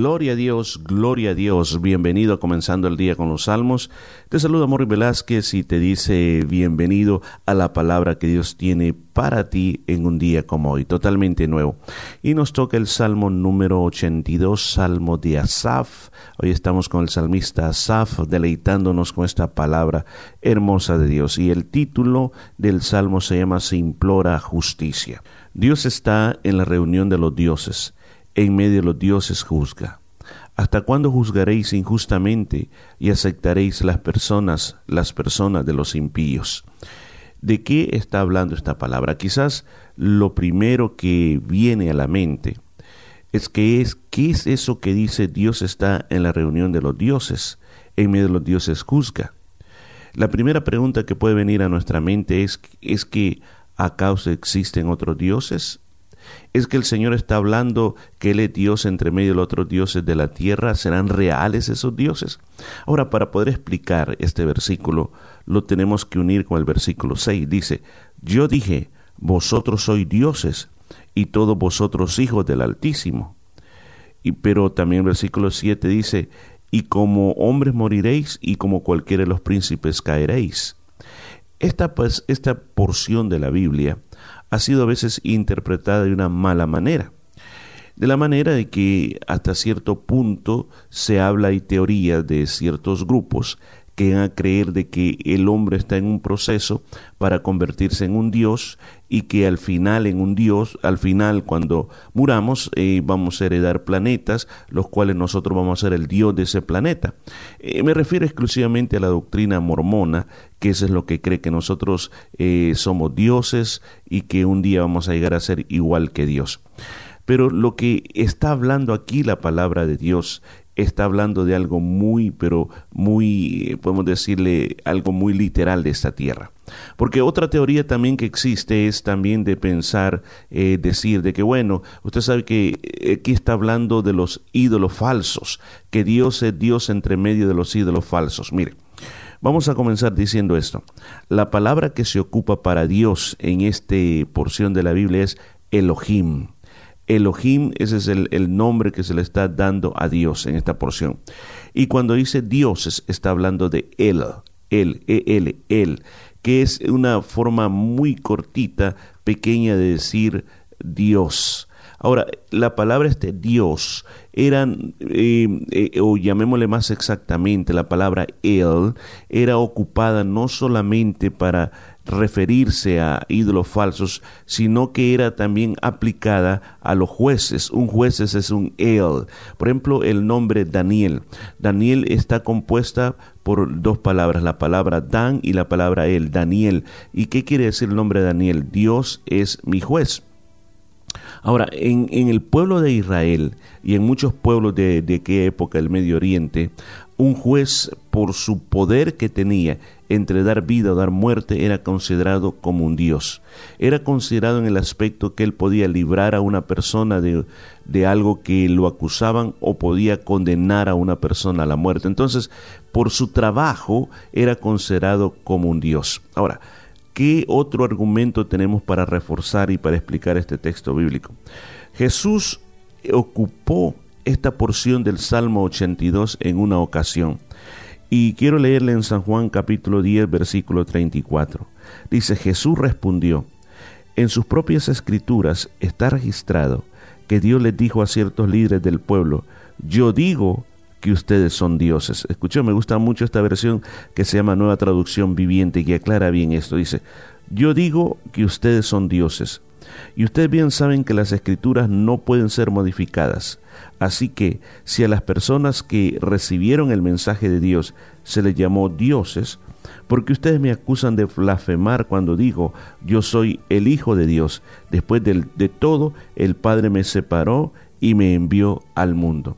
Gloria a Dios, gloria a Dios. Bienvenido a Comenzando el Día con los Salmos. Te saluda Morri Velázquez y te dice bienvenido a la palabra que Dios tiene para ti en un día como hoy, totalmente nuevo. Y nos toca el Salmo número 82, Salmo de Asaf. Hoy estamos con el salmista Asaf, deleitándonos con esta palabra hermosa de Dios. Y el título del Salmo se llama Se implora justicia. Dios está en la reunión de los dioses en medio de los dioses juzga. ¿Hasta cuándo juzgaréis injustamente y aceptaréis las personas, las personas de los impíos? ¿De qué está hablando esta palabra? Quizás lo primero que viene a la mente es que es qué es eso que dice Dios está en la reunión de los dioses, en medio de los dioses juzga. La primera pregunta que puede venir a nuestra mente es es que ¿acaso existen otros dioses? Es que el Señor está hablando que Él es Dios entre medio de los otros dioses de la tierra. ¿Serán reales esos dioses? Ahora, para poder explicar este versículo, lo tenemos que unir con el versículo 6. Dice, yo dije, vosotros sois dioses y todos vosotros hijos del Altísimo. Y, pero también el versículo 7 dice, y como hombres moriréis y como cualquiera de los príncipes caeréis. Esta, pues, esta porción de la Biblia ha sido a veces interpretada de una mala manera. De la manera de que hasta cierto punto se habla y teoría de ciertos grupos que van a creer de que el hombre está en un proceso para convertirse en un dios y que al final en un dios, al final cuando muramos eh, vamos a heredar planetas, los cuales nosotros vamos a ser el dios de ese planeta. Eh, me refiero exclusivamente a la doctrina mormona, que eso es lo que cree que nosotros eh, somos dioses y que un día vamos a llegar a ser igual que Dios. Pero lo que está hablando aquí la palabra de Dios está hablando de algo muy, pero muy, podemos decirle, algo muy literal de esta tierra. Porque otra teoría también que existe es también de pensar, eh, decir de que, bueno, usted sabe que eh, aquí está hablando de los ídolos falsos, que Dios es Dios entre medio de los ídolos falsos. Mire, vamos a comenzar diciendo esto. La palabra que se ocupa para Dios en esta porción de la Biblia es Elohim. Elohim, ese es el, nombre que se le está dando a Dios en esta porción. Y cuando dice dioses, está hablando de Él, Él, Él, Él, que es una forma muy cortita, pequeña de decir Dios. Ahora, la palabra este Dios eran, eh, eh, o llamémosle más exactamente, la palabra Él era ocupada no solamente para referirse a ídolos falsos, sino que era también aplicada a los jueces. Un juez es un él. Por ejemplo, el nombre Daniel. Daniel está compuesta por dos palabras, la palabra Dan y la palabra él, Daniel. ¿Y qué quiere decir el nombre Daniel? Dios es mi juez. Ahora, en, en, el pueblo de Israel y en muchos pueblos de, de aquella época del Medio Oriente, un juez, por su poder que tenía entre dar vida o dar muerte, era considerado como un dios. Era considerado en el aspecto que él podía librar a una persona de, de algo que lo acusaban o podía condenar a una persona a la muerte. Entonces, por su trabajo, era considerado como un dios. Ahora, ¿qué otro argumento tenemos para reforzar y para explicar este texto bíblico? Jesús ocupó esta porción del Salmo 82 en una ocasión. Y quiero leerle en San Juan capítulo 10 versículo 34. Dice, Jesús respondió, en sus propias escrituras está registrado que Dios les dijo a ciertos líderes del pueblo, yo digo que ustedes son dioses. Escuchó, me gusta mucho esta versión que se llama Nueva Traducción Viviente que aclara bien esto. Dice, yo digo que ustedes son dioses. Y ustedes bien saben que las escrituras no pueden ser modificadas. Así que si a las personas que recibieron el mensaje de Dios se les llamó dioses, porque ustedes me acusan de blasfemar cuando digo yo soy el Hijo de Dios. Después de, de todo, el Padre me separó y me envió al mundo.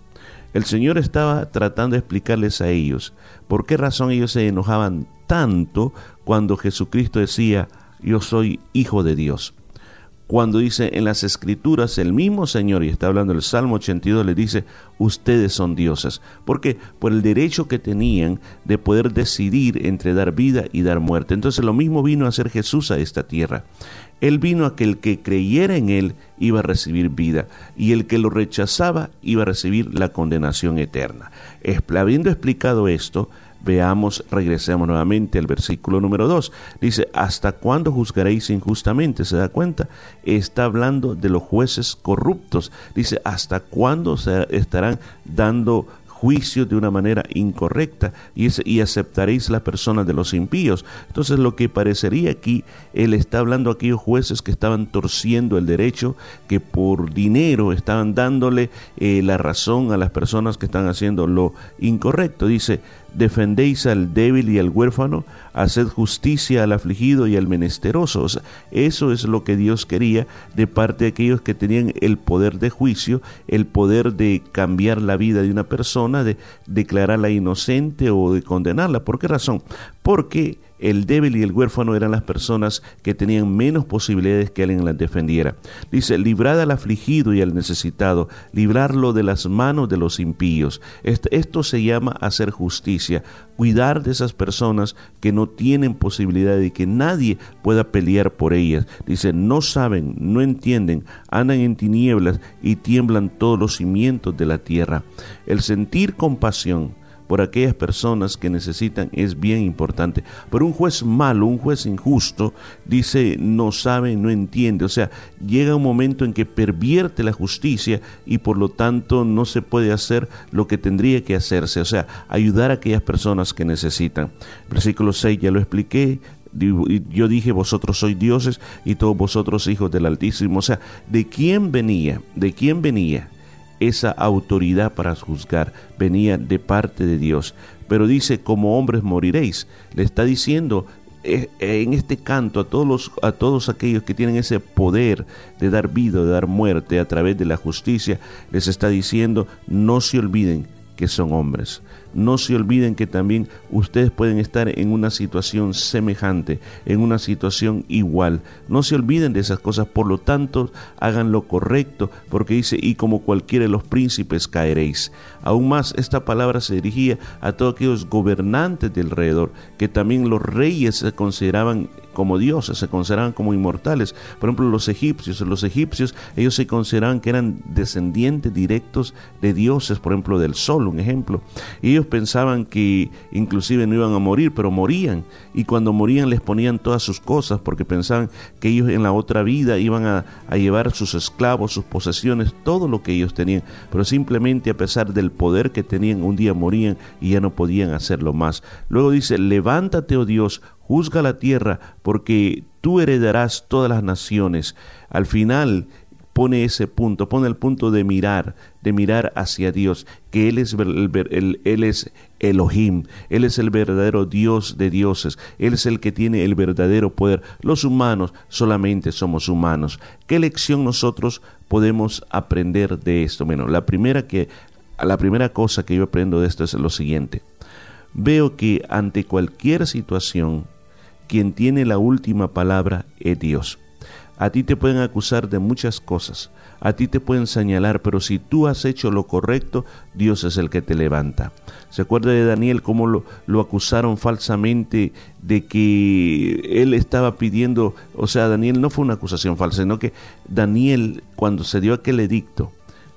El Señor estaba tratando de explicarles a ellos por qué razón ellos se enojaban tanto cuando Jesucristo decía yo soy Hijo de Dios. Cuando dice en las escrituras el mismo Señor, y está hablando el Salmo 82, le dice, ustedes son dioses. ¿Por qué? Por el derecho que tenían de poder decidir entre dar vida y dar muerte. Entonces lo mismo vino a hacer Jesús a esta tierra. Él vino a que el que creyera en Él iba a recibir vida y el que lo rechazaba iba a recibir la condenación eterna. Habiendo explicado esto, Veamos, regresemos nuevamente al versículo número 2. Dice, ¿hasta cuándo juzgaréis injustamente? ¿Se da cuenta? Está hablando de los jueces corruptos. Dice, ¿hasta cuándo se estarán dando juicio de una manera incorrecta y, y aceptaréis la persona de los impíos. Entonces lo que parecería aquí, él está hablando a aquellos jueces que estaban torciendo el derecho, que por dinero estaban dándole eh, la razón a las personas que están haciendo lo incorrecto. Dice, defendéis al débil y al huérfano, haced justicia al afligido y al menesteroso. eso es lo que Dios quería de parte de aquellos que tenían el poder de juicio, el poder de cambiar la vida de una persona, de declararla inocente o de condenarla. ¿Por qué razón? Porque el débil y el huérfano eran las personas que tenían menos posibilidades que alguien las defendiera. Dice, librad al afligido y al necesitado, librarlo de las manos de los impíos. Esto se llama hacer justicia, cuidar de esas personas que no tienen posibilidad de que nadie pueda pelear por ellas. Dice, no saben, no entienden, andan en tinieblas y tiemblan todos los cimientos de la tierra. El sentir compasión, por aquellas personas que necesitan es bien importante. Pero un juez malo, un juez injusto, dice no sabe, no entiende. O sea, llega un momento en que pervierte la justicia y por lo tanto no se puede hacer lo que tendría que hacerse. O sea, ayudar a aquellas personas que necesitan. Versículo 6 ya lo expliqué, yo dije, vosotros sois dioses y todos vosotros hijos del Altísimo. O sea, ¿de quién venía? ¿De quién venía? Esa autoridad para juzgar venía de parte de Dios. Pero dice, como hombres moriréis. Le está diciendo eh, en este canto a todos, a todos aquellos que tienen ese poder de dar vida, de dar muerte a través de la justicia, les está diciendo, no se olviden que son hombres. No se olviden que también ustedes pueden estar en una situación semejante, en una situación igual. No se olviden de esas cosas, por lo tanto, hagan lo correcto, porque dice, y como cualquiera de los príncipes caeréis. Aún más, esta palabra se dirigía a todos aquellos gobernantes del alrededor, que también los reyes se consideraban como dioses, se consideraban como inmortales. Por ejemplo, los egipcios, los egipcios, ellos se consideraban que eran descendientes directos de dioses, por ejemplo, del sol, un ejemplo. Y ellos pensaban que inclusive no iban a morir, pero morían. Y cuando morían les ponían todas sus cosas, porque pensaban que ellos en la otra vida iban a, a llevar sus esclavos, sus posesiones, todo lo que ellos tenían. Pero simplemente a pesar del poder que tenían, un día morían y ya no podían hacerlo más. Luego dice, levántate, oh Dios, juzga la tierra, porque tú heredarás todas las naciones. Al final pone ese punto, pone el punto de mirar, de mirar hacia Dios, que Él es, el, él es Elohim, Él es el verdadero Dios de dioses, Él es el que tiene el verdadero poder. Los humanos solamente somos humanos. ¿Qué lección nosotros podemos aprender de esto? Bueno, la primera, que, la primera cosa que yo aprendo de esto es lo siguiente. Veo que ante cualquier situación, quien tiene la última palabra es Dios. A ti te pueden acusar de muchas cosas, a ti te pueden señalar, pero si tú has hecho lo correcto, Dios es el que te levanta. ¿Se acuerda de Daniel cómo lo, lo acusaron falsamente de que él estaba pidiendo, o sea, Daniel no fue una acusación falsa, sino que Daniel cuando se dio aquel edicto,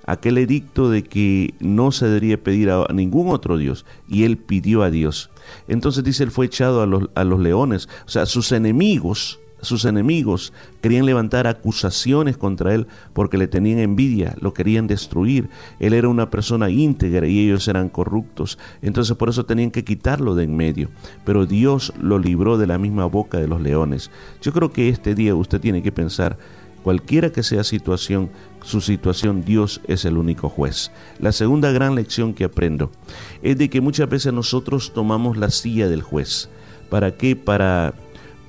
aquel edicto de que no se debería pedir a ningún otro Dios, y él pidió a Dios. Entonces dice, él fue echado a los, a los leones, o sea, sus enemigos, sus enemigos querían levantar acusaciones contra él porque le tenían envidia, lo querían destruir. Él era una persona íntegra y ellos eran corruptos. Entonces por eso tenían que quitarlo de en medio. Pero Dios lo libró de la misma boca de los leones. Yo creo que este día usted tiene que pensar, cualquiera que sea situación, su situación, Dios es el único juez. La segunda gran lección que aprendo es de que muchas veces nosotros tomamos la silla del juez. ¿Para qué? Para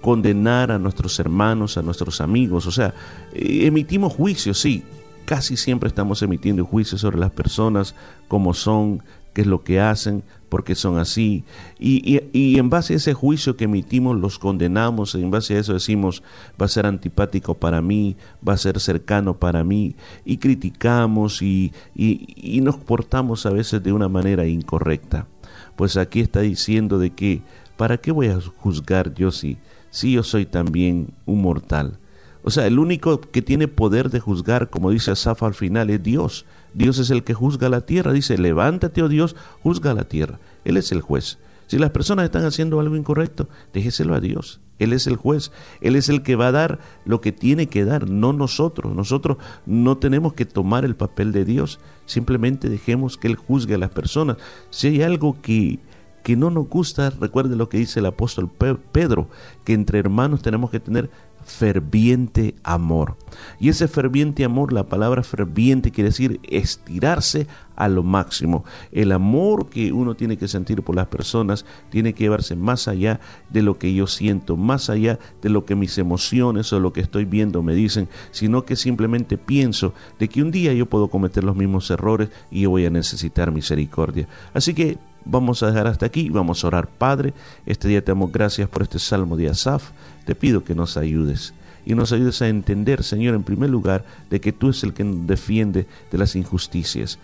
condenar a nuestros hermanos, a nuestros amigos. O sea, eh, emitimos juicios, sí. Casi siempre estamos emitiendo juicios sobre las personas, como son, qué es lo que hacen, porque son así. Y, y, en base a ese juicio que emitimos los condenamos, en base a eso decimos va a ser antipático para mí, va a ser cercano para mí, y criticamos y, y nos portamos a veces de una manera incorrecta. Pues aquí está diciendo de que, ¿para qué voy a juzgar yo si, si yo soy también un mortal? O sea, el único que tiene poder de juzgar, como dice Asaf al final, es Dios. Dios es el que juzga la tierra. Dice, levántate, oh Dios, juzga la tierra. Él es el juez. Si las personas están haciendo algo incorrecto, déjeselo a Dios. Él es el juez. Él es el que va a dar lo que tiene que dar, no nosotros. Nosotros no tenemos que tomar el papel de Dios. Simplemente dejemos que Él juzgue a las personas. Si hay algo que, que no nos gusta, recuerde lo que dice el apóstol Pedro, que entre hermanos tenemos que tener ferviente amor. Y ese ferviente amor, la palabra ferviente quiere decir estirarse a lo máximo. El amor que uno tiene que sentir por las personas tiene que llevarse más allá de lo que yo siento, más allá de lo que mis emociones o lo que estoy viendo me dicen, sino que simplemente pienso de que un día yo puedo cometer los mismos errores y yo voy a necesitar misericordia. Así que vamos a dejar hasta aquí, vamos a orar, Padre. Este día te damos gracias por este salmo de Asaf. Te pido que nos ayudes y nos ayudes a entender, Señor, en primer lugar, de que tú es el que nos defiende de las injusticias.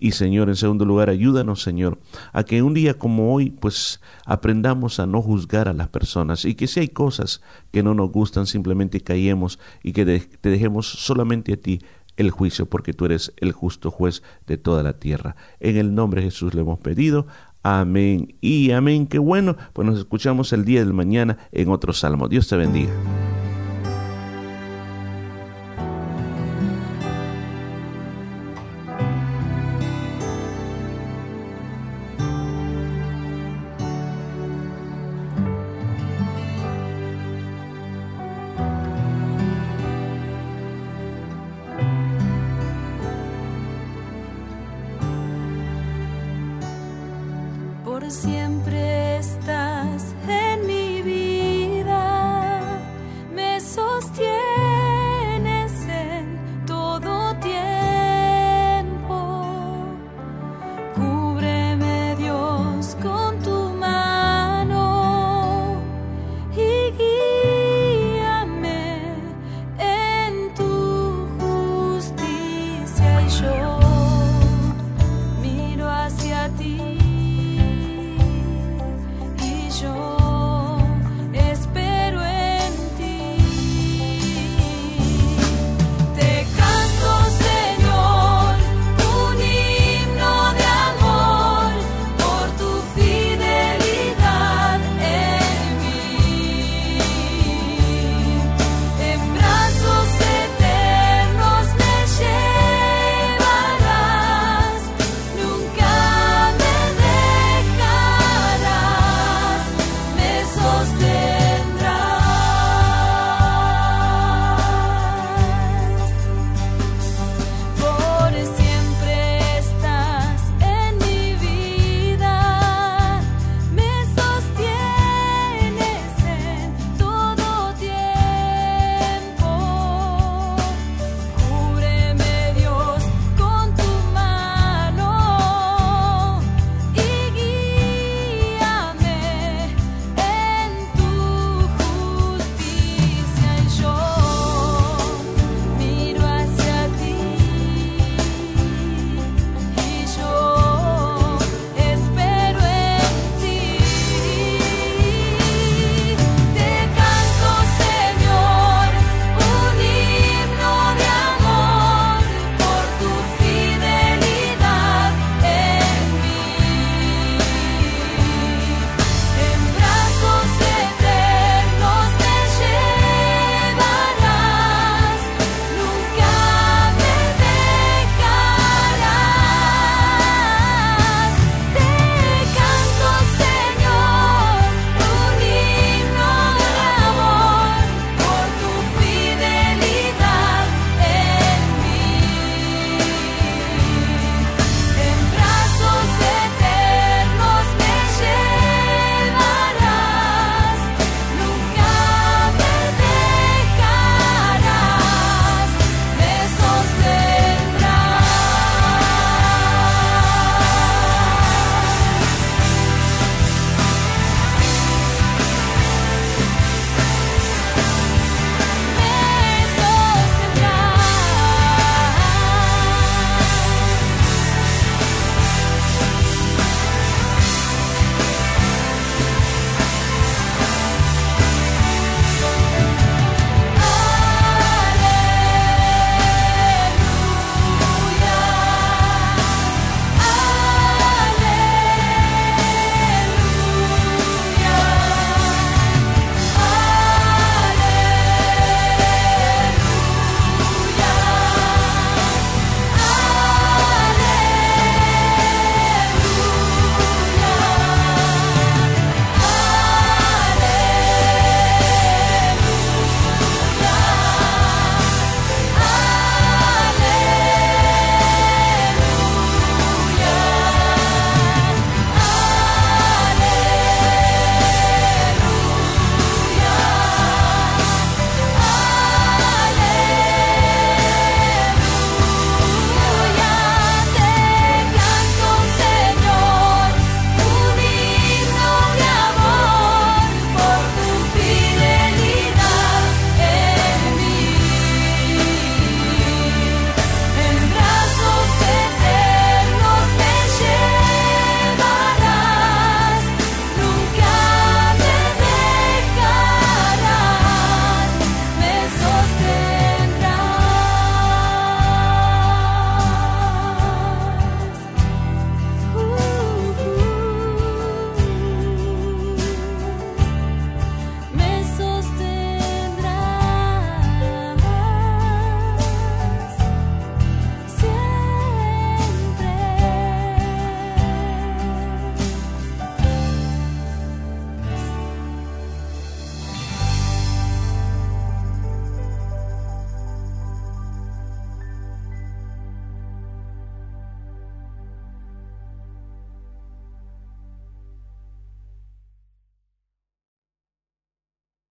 Y Señor, en segundo lugar, ayúdanos, Señor, a que un día como hoy, pues aprendamos a no juzgar a las personas y que si hay cosas que no nos gustan, simplemente callemos y que te dejemos solamente a ti el juicio, porque tú eres el justo juez de toda la tierra. En el nombre de Jesús le hemos pedido. Amén y amén. Qué bueno. Pues nos escuchamos el día del mañana en otro salmo. Dios te bendiga.